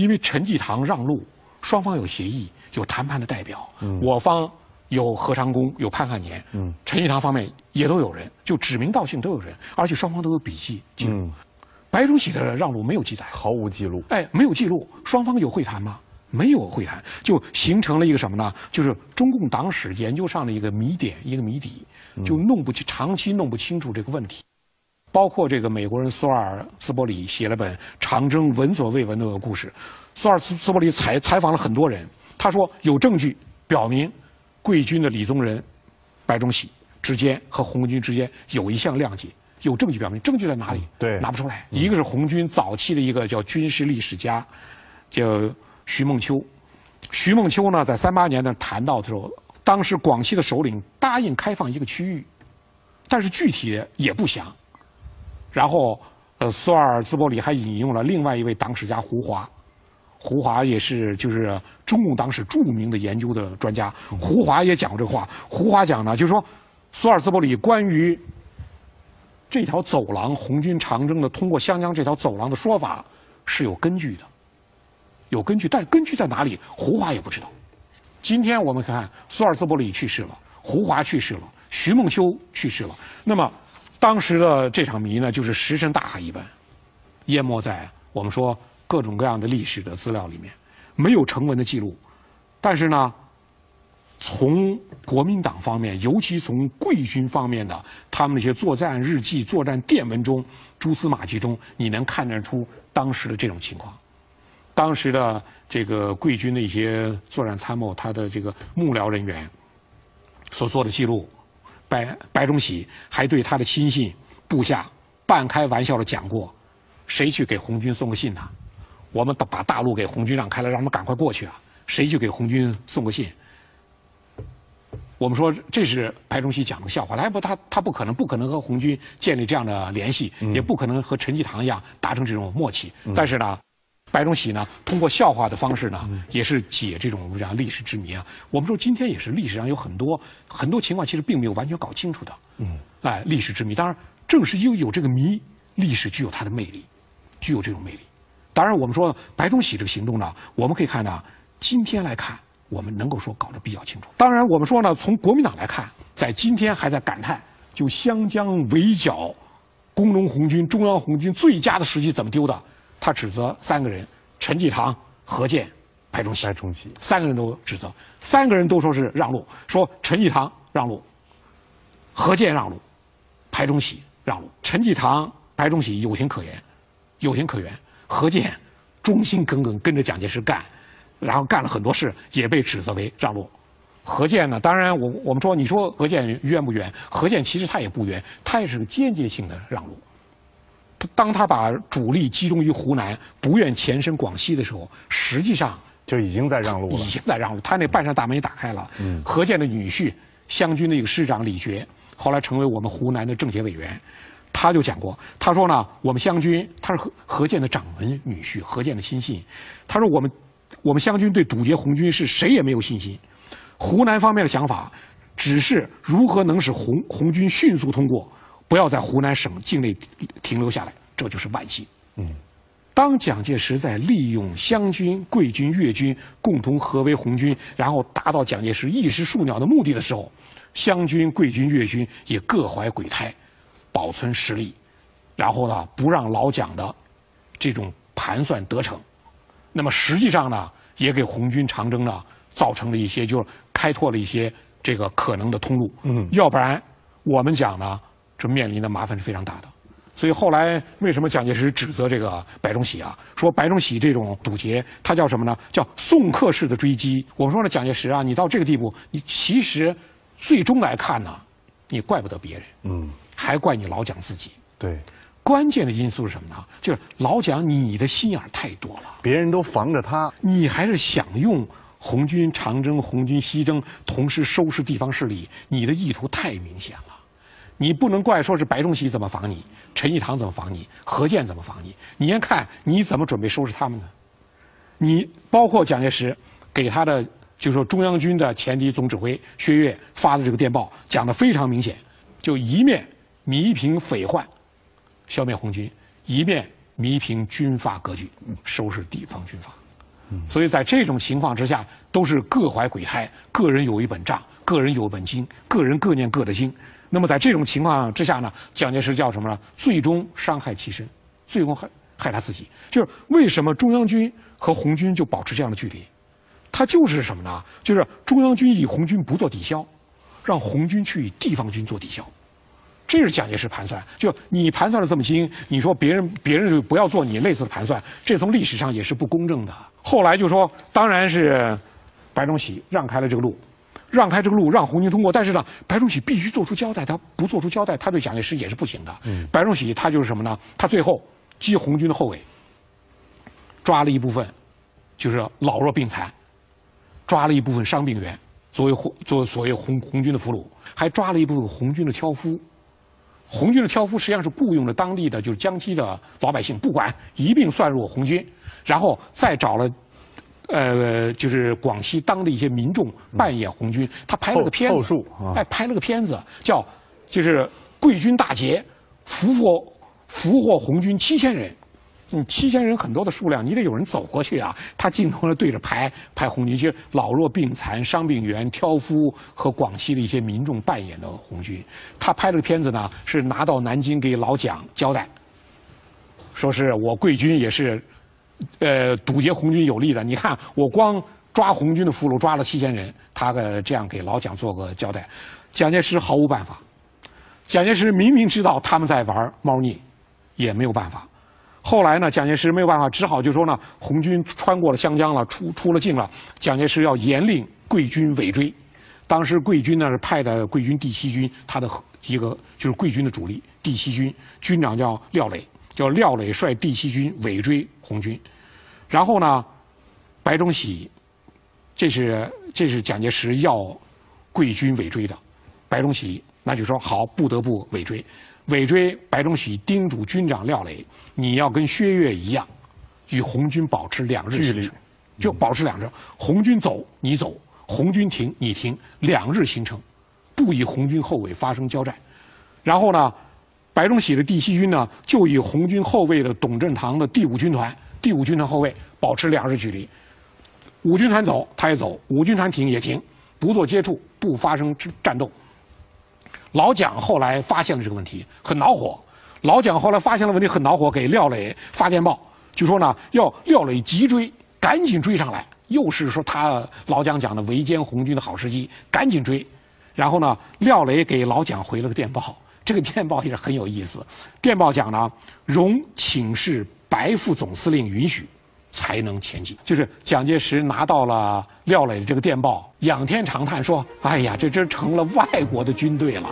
因为陈济棠让路，双方有协议，有谈判的代表，我方有何长工，有潘汉年，陈济棠方面也都有人，就指名道姓都有人，而且双方都有笔记记录。白崇禧的让路没有记载，毫无记录。哎，没有记录，双方有会谈吗？没有会谈，就形成了一个什么呢？就是中共党史研究上的一个谜点，一个谜底，就弄不清，长期弄不清楚这个问题。包括这个美国人苏尔斯伯里写了本《长征闻所未闻的故事》，苏尔斯斯伯里采采访了很多人，他说有证据表明，贵军的李宗仁、白崇禧之间和红军之间有一项谅解。有证据表明，证据在哪里？对，拿不出来。一个是红军早期的一个叫军事历史家，叫徐梦秋。徐梦秋呢，在三八年呢谈到的时候，当时广西的首领答应开放一个区域，但是具体也不详。然后，呃，苏尔兹伯里还引用了另外一位党史家胡华，胡华也是就是中共党史著名的研究的专家。胡华也讲过这话。胡华讲呢，就是说，苏尔兹伯里关于。这条走廊，红军长征的通过湘江这条走廊的说法是有根据的，有根据，但根据在哪里？胡华也不知道。今天我们看，苏尔兹伯里去世了，胡华去世了，徐梦秋去世了。那么，当时的这场谜呢，就是石沉大海一般，淹没在我们说各种各样的历史的资料里面，没有成文的记录。但是呢？从国民党方面，尤其从贵军方面的他们那些作战日记、作战电文中蛛丝马迹中，你能看得出当时的这种情况。当时的这个贵军的一些作战参谋，他的这个幕僚人员所做的记录，白白崇禧还对他的亲信部下半开玩笑的讲过：“谁去给红军送个信呢？我们把大路给红军让开了，让他们赶快过去啊！谁去给红军送个信？”我们说这是白崇禧讲的笑话，他不，他他不可能，不可能和红军建立这样的联系，也不可能和陈济棠一样达成这种默契。但是呢，白崇禧呢，通过笑话的方式呢，也是解这种我们讲历史之谜啊。我们说今天也是历史上有很多很多情况，其实并没有完全搞清楚的。嗯，哎，历史之谜，当然正是因为有这个谜，历史具有它的魅力，具有这种魅力。当然，我们说白崇禧这个行动呢，我们可以看呢，今天来看。我们能够说搞得比较清楚。当然，我们说呢，从国民党来看，在今天还在感叹，就湘江围剿工农红军、中央红军最佳的时机怎么丢的？他指责三个人：陈济棠、何健、白崇禧。白崇禧三个人都指责，三个人都说是让路，说陈济棠让路，何健让路，白崇禧让路。陈济棠、白崇禧有情可原，有情可原；何健忠心耿耿跟着蒋介石干。然后干了很多事，也被指责为让路。何健呢？当然，我我们说，你说何健冤不冤？何健其实他也不冤，他也是个间接性的让路。当他把主力集中于湖南，不愿前伸广西的时候，实际上就已经在让路了。已经在让路，他那半扇大门也打开了。嗯。何键的女婿，湘军的一个师长李觉，后来成为我们湖南的政协委员，他就讲过，他说呢，我们湘军，他是何何键的掌门女婿，何键的亲信，他说我们。我们湘军对堵截红军是谁也没有信心。湖南方面的想法，只是如何能使红红军迅速通过，不要在湖南省境内停留下来，这就是万幸。嗯，当蒋介石在利用湘军、桂军、粤军共同合围红军，然后达到蒋介石一时数鸟的目的的时候，湘军、桂军、粤军也各怀鬼胎，保存实力，然后呢，不让老蒋的这种盘算得逞。那么实际上呢，也给红军长征呢造成了一些，就是开拓了一些这个可能的通路。嗯，要不然我们讲呢，这面临的麻烦是非常大的。所以后来为什么蒋介石指责这个白崇禧啊？说白崇禧这种堵截，他叫什么呢？叫送客式的追击。我们说呢，蒋介石啊，你到这个地步，你其实最终来看呢，你怪不得别人，嗯，还怪你老蒋自己。对。关键的因素是什么呢？就是老蒋，你的心眼太多了。别人都防着他，你还是想用红军长征、红军西征，同时收拾地方势力，你的意图太明显了。你不能怪说是白崇禧怎么防你，陈济棠怎么防你，何键怎么防你？你先看你怎么准备收拾他们呢？你包括蒋介石给他的，就说中央军的前敌总指挥薛岳发的这个电报，讲的非常明显，就一面弥平匪患。消灭红军，一面弥平军阀割据，收拾地方军阀。所以在这种情况之下，都是各怀鬼胎，个人有一本账，个人有本经，个人各念各的经。那么在这种情况之下呢，蒋介石叫什么呢？最终伤害其身，最终害害他自己。就是为什么中央军和红军就保持这样的距离？他就是什么呢？就是中央军以红军不做抵消，让红军去以地方军做抵消。这是蒋介石盘算。就你盘算的这么精，你说别人别人就不要做你类似的盘算，这从历史上也是不公正的。后来就说，当然是白崇禧让开了这个路。让开这个路，让红军通过。但是呢，白崇禧必须做出交代，他不做出交代，他对蒋介石也是不行的。白崇禧他就是什么呢？他最后击红军的后尾，抓了一部分，就是老弱病残，抓了一部分伤病员，作为红作为所谓红红军的俘虏，还抓了一部分红军的挑夫。红军的挑夫实际上是雇佣了当地的就是江西的老百姓，不管一并算入红军，然后再找了。呃，就是广西当地一些民众扮演红军，他拍了个片子，哎，拍了个片子叫，就是贵军大捷，俘获俘获红军七千人，嗯，七千人很多的数量，你得有人走过去啊。他镜头呢对着拍拍红军，就老弱病残、伤病员、挑夫和广西的一些民众扮演的红军。他拍这个片子呢，是拿到南京给老蒋交代，说是我贵军也是。呃，堵截红军有利的，你看我光抓红军的俘虏抓了七千人，他个这样给老蒋做个交代，蒋介石毫无办法。蒋介石明明知道他们在玩猫腻，也没有办法。后来呢，蒋介石没有办法，只好就说呢，红军穿过了湘江了，出出了境了，蒋介石要严令贵军尾追。当时贵军呢是派的贵军第七军，他的一个就是贵军的主力第七军，军长叫廖磊。叫廖磊率第七军尾追红军，然后呢，白崇禧，这是这是蒋介石要贵军尾追的，白崇禧那就说好，不得不尾追，尾追白崇禧叮嘱军长廖磊，你要跟薛岳一样，与红军保持两日行程，就保持两日，红军走你走，红军停你停，两日行程，不与红军后尾发生交战，然后呢？白崇禧的第七军呢，就以红军后卫的董振堂的第五军团，第五军团后卫保持两日距离。五军团走，他也走；五军团停也停，不做接触，不发生战斗。老蒋后来发现了这个问题，很恼火。老蒋后来发现了问题，很恼火，给廖磊发电报，就说呢，要廖磊急追，赶紧追上来。又是说他老蒋讲的围歼红军的好时机，赶紧追。然后呢，廖磊给老蒋回了个电报。这个电报也是很有意思，电报讲呢，容请示白副总司令允许，才能前进。就是蒋介石拿到了廖磊的这个电报，仰天长叹说：“哎呀，这真成了外国的军队了。”